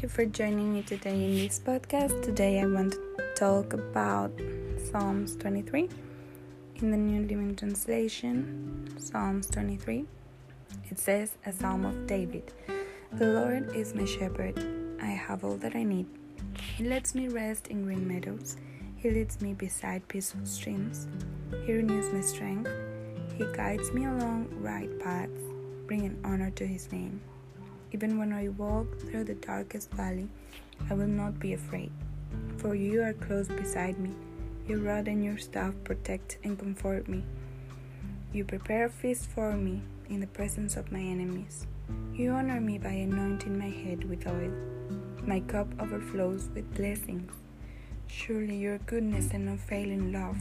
Thank you for joining me today in this podcast. Today I want to talk about Psalms 23 in the New Living Translation. Psalms 23 it says, A Psalm of David The Lord is my shepherd, I have all that I need. He lets me rest in green meadows, He leads me beside peaceful streams, He renews my strength, He guides me along right paths, bringing honor to His name. Even when I walk through the darkest valley, I will not be afraid, for you are close beside me. Your rod and your staff protect and comfort me. You prepare a feast for me in the presence of my enemies. You honor me by anointing my head with oil. My cup overflows with blessings. Surely your goodness and unfailing love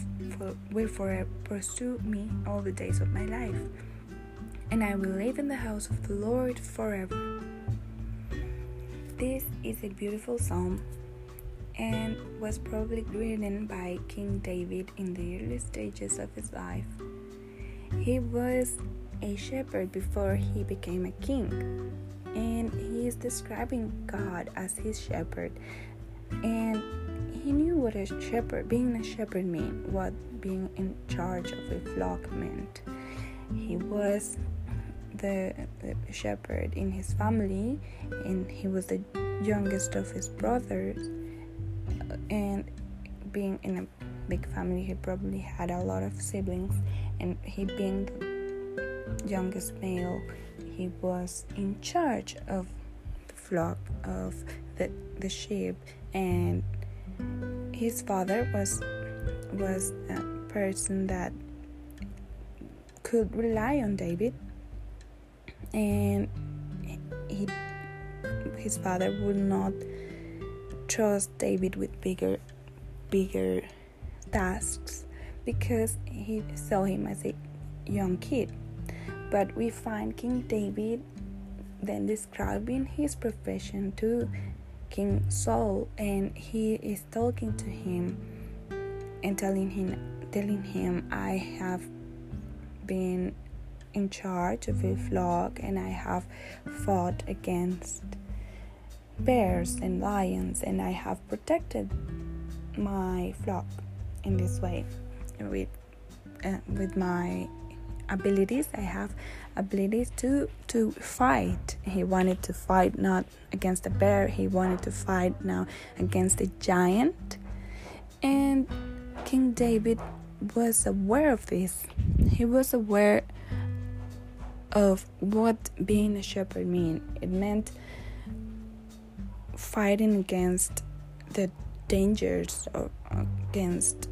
will forever pursue me all the days of my life and I will live in the house of the Lord forever. This is a beautiful psalm and was probably written by King David in the early stages of his life. He was a shepherd before he became a king, and he is describing God as his shepherd. And he knew what a shepherd, being a shepherd, meant, what being in charge of a flock meant. He was the, shepherd in his family, and he was the youngest of his brothers. And being in a big family, he probably had a lot of siblings, and he being the youngest male, he was in charge of the flock of the the sheep, and his father was was a person that could rely on David and he his father would not trust David with bigger bigger tasks because he saw him as a young kid. But we find King David then describing his profession to King Saul and he is talking to him and telling him telling him I have been in charge of a flock and I have fought against bears and lions and I have protected my flock in this way. With uh, with my abilities I have abilities to to fight. He wanted to fight not against a bear he wanted to fight now against a giant. And King David was aware of this. He was aware of what being a shepherd mean. It meant fighting against the dangers or against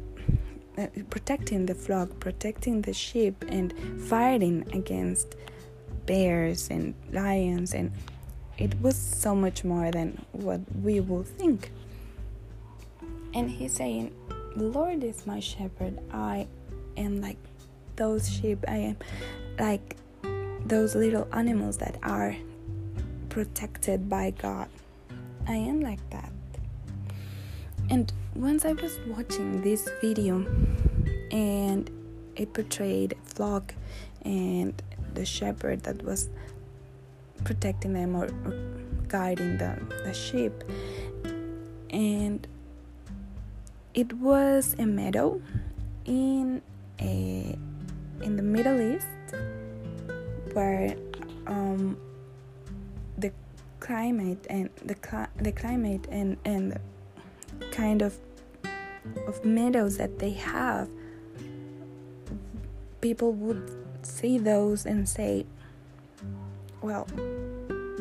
uh, protecting the flock, protecting the sheep, and fighting against bears and lions. And it was so much more than what we will think. And he's saying, The Lord is my shepherd. I am like those sheep. I am like those little animals that are protected by God. I am like that. And once I was watching this video and it portrayed flock and the shepherd that was protecting them or, or guiding the, the sheep and it was a meadow in a in the Middle East where um, the climate and the cli- the climate and and kind of of meadows that they have people would see those and say well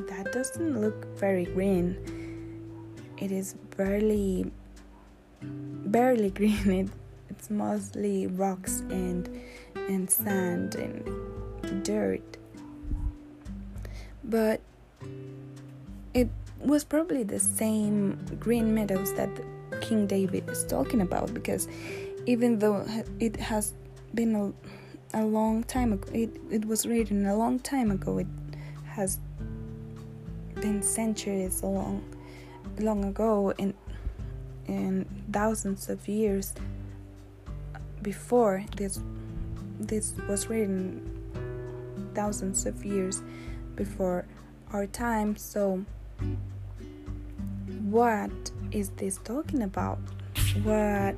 that doesn't look very green. It is barely barely green. It, it's mostly rocks and and sand and dirt but it was probably the same green meadows that King David is talking about because even though it has been a, a long time ago, it, it was written a long time ago, it has been centuries long, long ago and, and thousands of years before this this was written thousands of years before our time so what is this talking about? What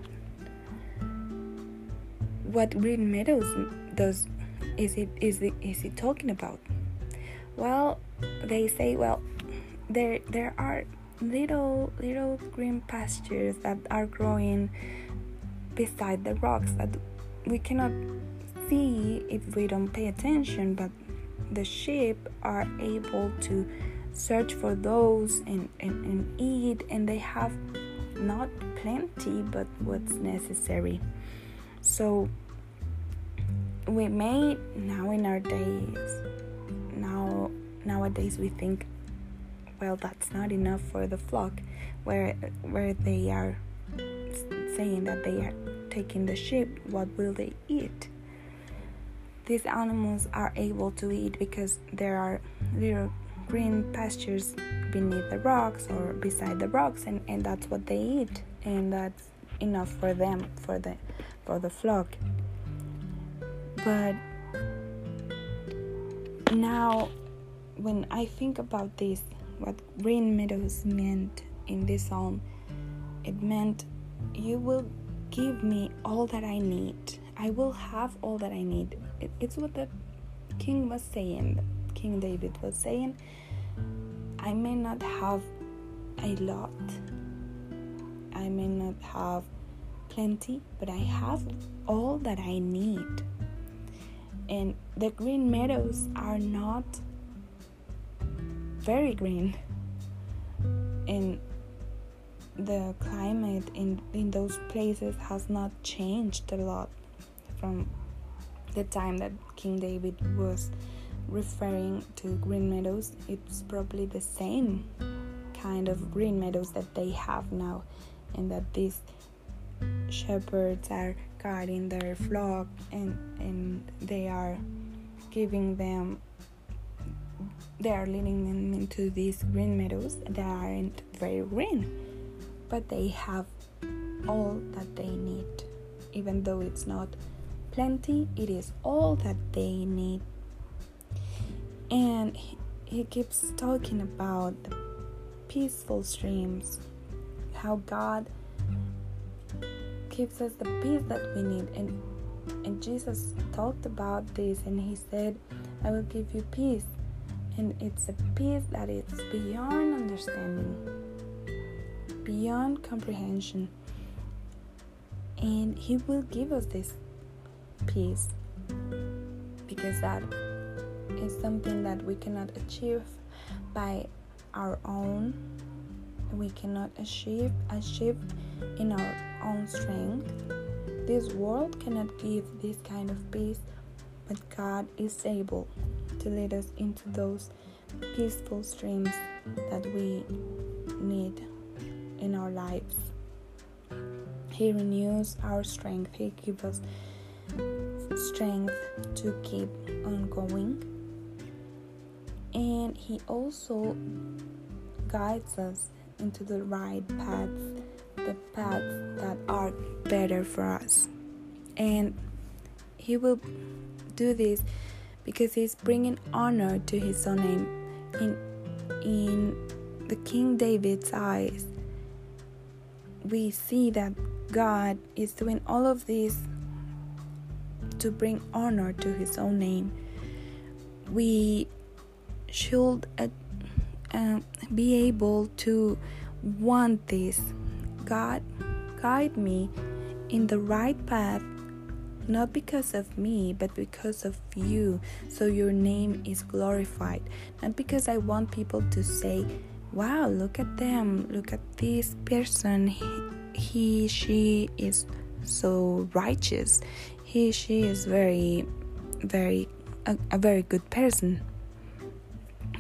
what Green Meadows does is it is it is it talking about? Well, they say well there there are little little green pastures that are growing beside the rocks that we cannot see if we don't pay attention but the sheep are able to search for those and, and, and eat and they have not plenty but what's necessary. So we may now in our days now nowadays we think well that's not enough for the flock where where they are saying that they are taking the sheep what will they eat these animals are able to eat because there are little green pastures beneath the rocks or beside the rocks and, and that's what they eat and that's enough for them for the for the flock. But now when i think about this what green meadows meant in this psalm it meant you will give me all that i need. I will have all that i need it, it's what the king was saying king david was saying I may not have a lot, I may not have plenty, but I have all that I need. And the green meadows are not very green. And the climate in, in those places has not changed a lot from the time that King David was referring to green meadows, it's probably the same kind of green meadows that they have now, and that these shepherds are guarding their flock and, and they are giving them they are leading them into these green meadows that aren't very green but they have all that they need even though it's not plenty it is all that they need and he, keeps talking about the peaceful streams, how God gives us the peace that we need. And, and Jesus talked about this and he said, I will give you peace. And it's a peace that is beyond understanding, beyond comprehension. And he will give us this peace because that is something that we cannot achieve by our own. We cannot achieve achieve in our own strength. This world cannot give this kind of peace, but God is able to lead us into those peaceful streams that we need in our lives. He renews our strength. He gives us strength to keep on going and He also guides us into the right paths, the paths that are better for us. And He will do this because He's bringing honor to His own name. In, in the King David's eyes, we see that God is doing all of this to bring honor to His own name. We should uh, uh, be able to want this. God, guide me in the right path, not because of me, but because of you, so your name is glorified. Not because I want people to say, Wow, look at them, look at this person, he, he she is so righteous, he, she is very, very, a, a very good person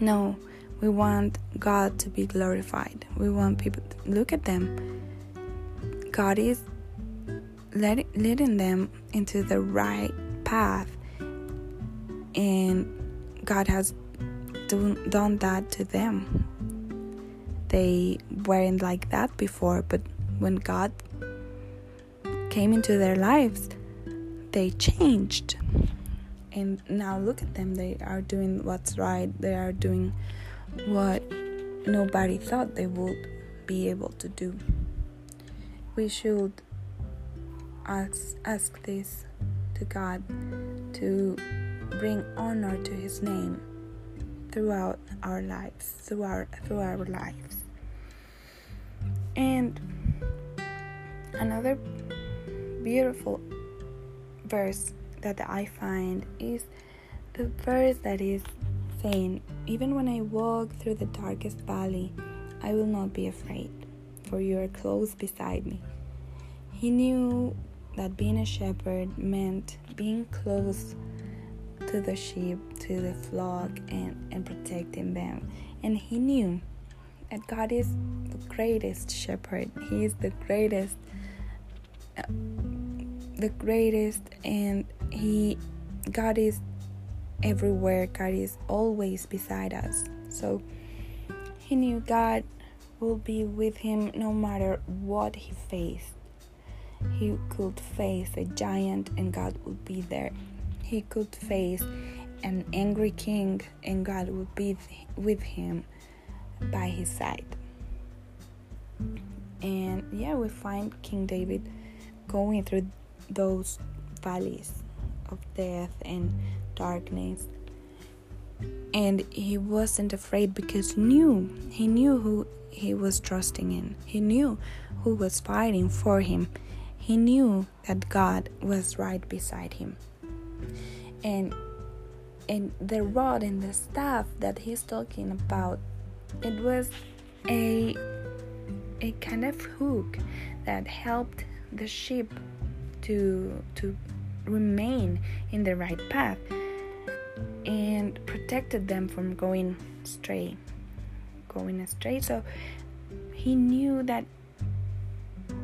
no, we want God to be glorified. We want people to look at them. God is leading them into the right path, and God has done that to them. They weren't like that before, but when God came into their lives, they changed and now look at them they are doing what's right they are doing what nobody thought they would be able to do. We should ask, ask this to God to bring honor to His name throughout our lives, through our, through our lives. And another beautiful verse that I find is the verse that is saying, Even when I walk through the darkest valley, I will not be afraid, for you are close beside me. He knew that being a shepherd meant being close to the sheep, to the flock, and, and protecting them. And he knew that God is the greatest shepherd. He is the greatest, the greatest, and he, God is everywhere. God is always beside us. So he knew God will be with him no matter what he faced. He could face a giant and God would be there. He could face an angry king and God would be with him by his side. And yeah, we find King David going through those valleys of death and darkness. And he wasn't afraid because knew he knew who he was trusting in. He knew who was fighting for him. He knew that God was right beside him. And and the rod and the staff that he's talking about it was a a kind of hook that helped the sheep to to remain in the right path and protected them from going astray going astray. So he knew that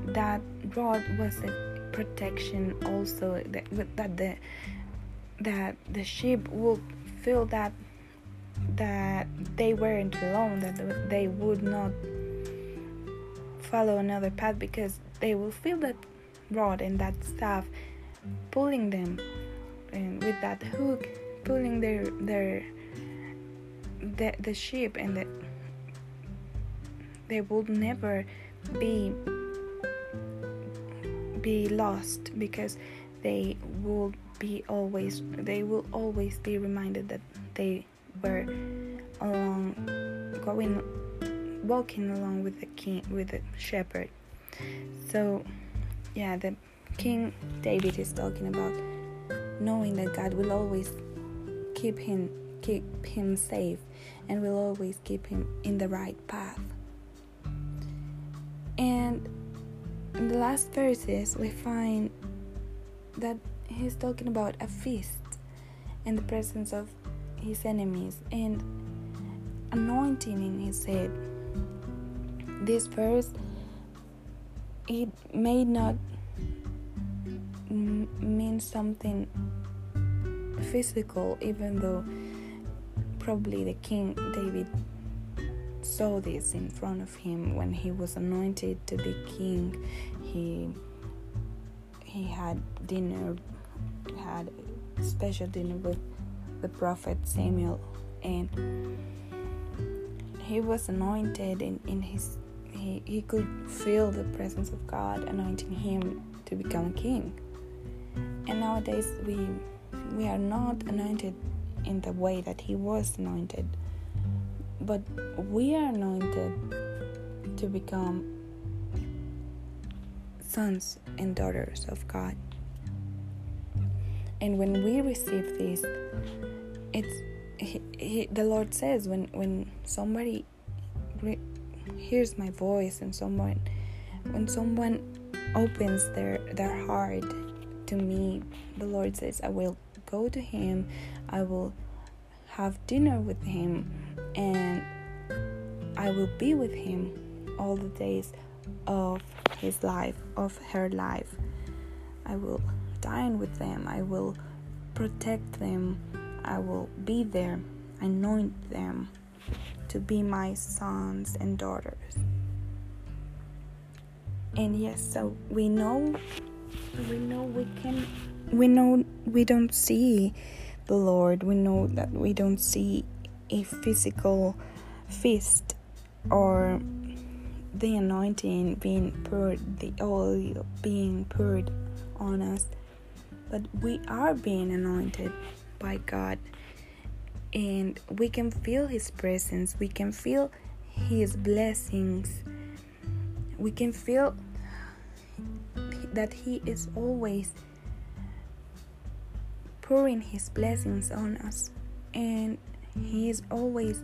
that rod was a protection also that that the that the sheep would feel that that they weren't alone, that they would not follow another path because they will feel that rod and that staff pulling them and with that hook pulling their their the, the sheep and the, they would never be be lost because they will be always they will always be reminded that they were along going walking along with the king with the shepherd. So yeah the king david is talking about knowing that god will always keep him keep him safe and will always keep him in the right path and in the last verses we find that he's talking about a feast in the presence of his enemies and anointing in his head. This verse may not mean something physical, even though probably the king David saw this in front of him when he was anointed to be king. He he had dinner, had special dinner with the prophet Samuel, and he was anointed in, in his he, he could feel the presence of God anointing him to become king. And nowadays we we are not anointed in the way that he was anointed, but we are anointed to become sons and daughters of God. And when we receive this, it's he, he, the Lord says when when somebody re- hears my voice and someone when someone opens their their heart to me, the Lord says I will go to him, I will have dinner with him, and I will be with him all the days of his life, of her life. I will dine with them, I will protect them, I will be there, anoint them to be my sons and daughters. And yes, so we know we know we can we know we don't see the Lord. We know that we don't see a physical feast or the anointing being poured, the oil being poured on us, but we are being anointed by God, and we can feel His presence, we can feel His blessings, we can feel that He is always pouring His blessings on us, and He is always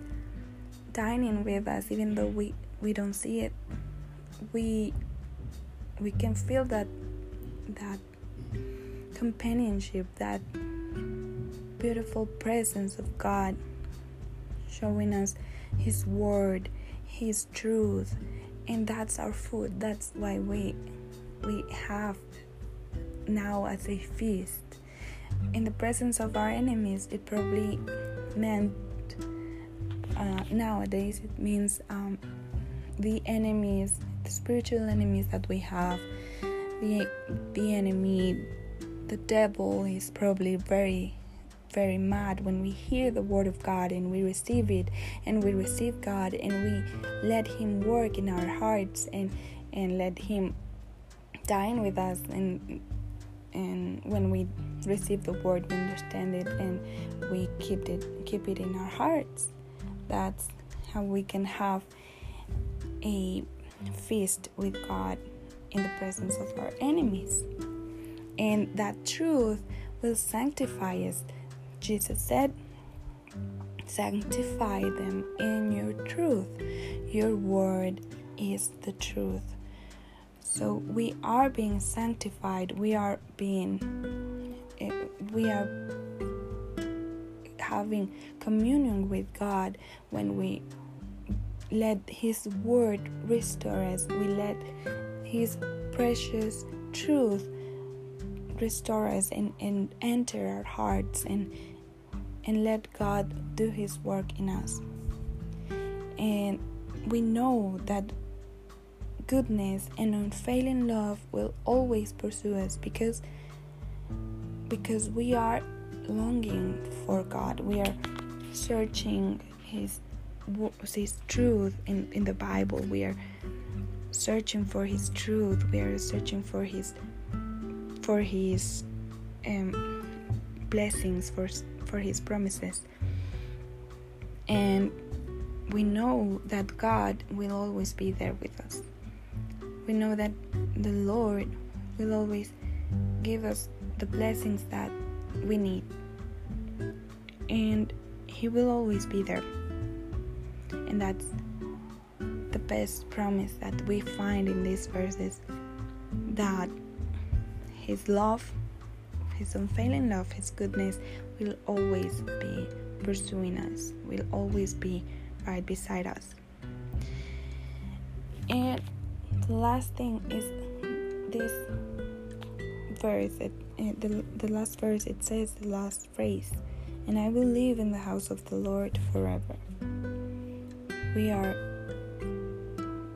dining with us, even though we, we don't see it. We we can feel that that companionship, that beautiful presence of God showing us His Word, His truth, and that's our food. That's why we we have now as a feast. In the presence of our enemies, it probably meant uh, nowadays it means um, the enemies, the spiritual enemies that we have, the the enemy, the devil is probably very very mad when we hear the word of God and we receive it and we receive God and we let him work in our hearts and and let him dine with us and and when we receive the word we understand it and we keep it keep it in our hearts that's how we can have a feast with God in the presence of our enemies. And that truth will sanctify us. Jesus said, Sanctify them in your truth. Your word is the truth. So we are being sanctified. We are being, eh, we are having communion with God when we let His Word restore us, we let His precious truth restore us and, and enter our hearts and and let God do His work in us. And we know that goodness and unfailing love will always pursue us because because we are longing for God. We are searching His His truth in, in the Bible. We are searching for His truth. We are searching for His for His um, blessings, for for His promises, and we know that God will always be there with us. We know that the Lord will always give us the blessings that we need. And He will always be there. And that's the best promise that we find in these verses that His love, His unfailing love, His goodness will always be pursuing us, will always be right beside us. And the last thing is this verse, it, it, the, the last verse, it says the last phrase, and I will live in the house of the Lord forever. We are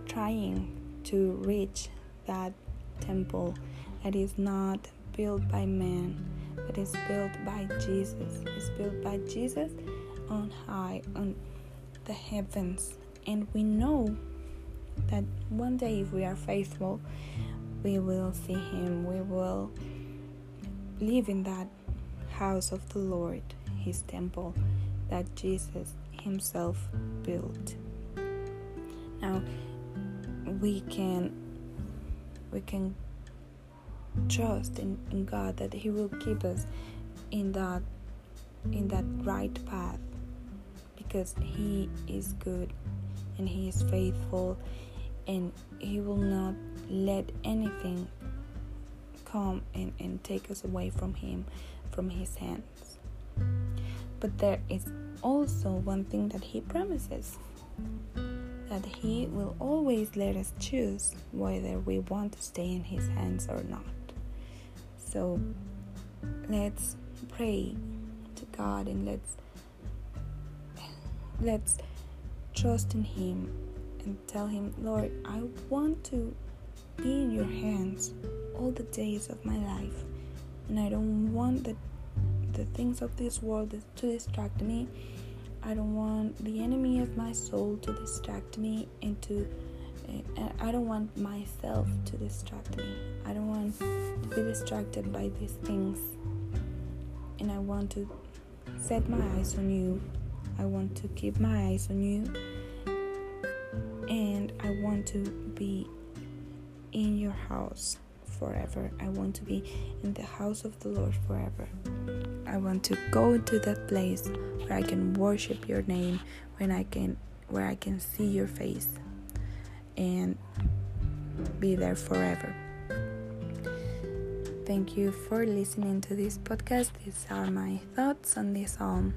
trying to reach that temple that is not built by man, but is built by Jesus. It's built by Jesus on high, on the heavens. And we know that one day, if we are faithful, we will see him, we will live in that house of the Lord, his temple that Jesus himself built. Now we can we can trust in, in God that He will keep us in that in that right path because He is good and He is faithful and He will not let anything come and, and take us away from Him, from His hands. But there is also one thing that He promises that He will always let us choose whether we want to stay in His hands or not. So let's pray to God and let's let's trust in Him and tell Him, Lord, I want to be in your hands all the days of my life. And I don't want the, the things of this world to distract me. I don't want the enemy of my soul to distract me and to and I don't want myself to distract me. I don't want to be distracted by these things. And I want to set my eyes on you. I want to keep my eyes on you. And I want to be in your house forever. I want to be in the house of the Lord forever. I want to go to that place where I can worship your name, when I can where I can see your face and be there forever. Thank you for listening to this podcast. These are my thoughts on this psalm,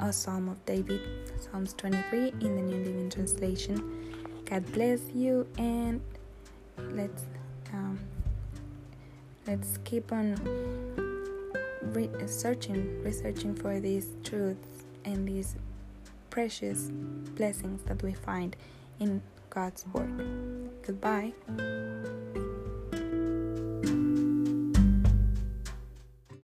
a psalm of David, Psalms 23 in the New Living Translation. God bless you, and let's um, let's keep on re- searching, researching for these truths and these precious blessings that we find in God's Word. Goodbye.